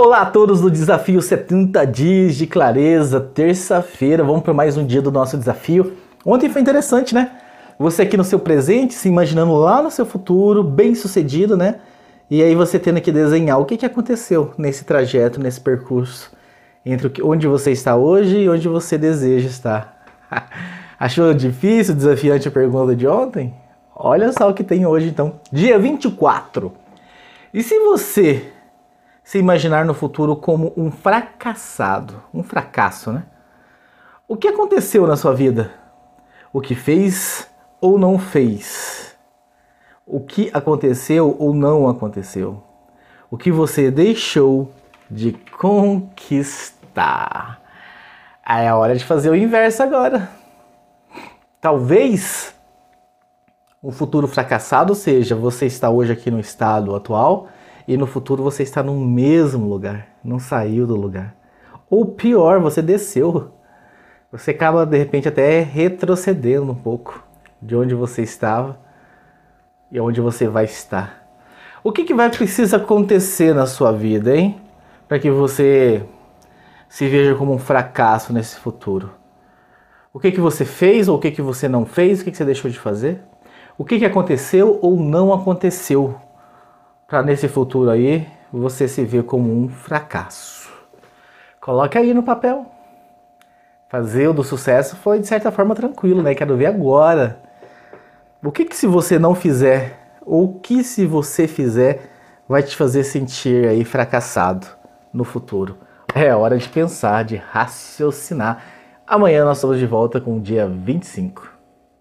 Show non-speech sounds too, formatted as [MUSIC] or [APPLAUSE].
Olá a todos do desafio 70 dias de clareza, terça-feira, vamos para mais um dia do nosso desafio. Ontem foi interessante, né? Você aqui no seu presente, se imaginando lá no seu futuro, bem sucedido, né? E aí você tendo que desenhar o que, que aconteceu nesse trajeto, nesse percurso, entre onde você está hoje e onde você deseja estar. [LAUGHS] Achou difícil, desafiante a pergunta de ontem? Olha só o que tem hoje então, dia 24. E se você se imaginar no futuro como um fracassado, um fracasso, né? O que aconteceu na sua vida? O que fez ou não fez? O que aconteceu ou não aconteceu? O que você deixou de conquistar? Aí é a hora de fazer o inverso agora. Talvez um futuro fracassado seja você está hoje aqui no estado atual e no futuro você está no mesmo lugar, não saiu do lugar. Ou pior, você desceu. Você acaba de repente até retrocedendo um pouco de onde você estava e onde você vai estar. O que, que vai precisar acontecer na sua vida, hein? Para que você se veja como um fracasso nesse futuro. O que, que você fez ou o que, que você não fez? O que, que você deixou de fazer? O que, que aconteceu ou não aconteceu para nesse futuro aí você se ver como um fracasso. Coloque aí no papel. Fazer o do sucesso foi de certa forma tranquilo, né? Quero ver agora. O que que se você não fizer ou o que se você fizer vai te fazer sentir aí fracassado no futuro? É hora de pensar, de raciocinar. Amanhã nós estamos de volta com o dia 25.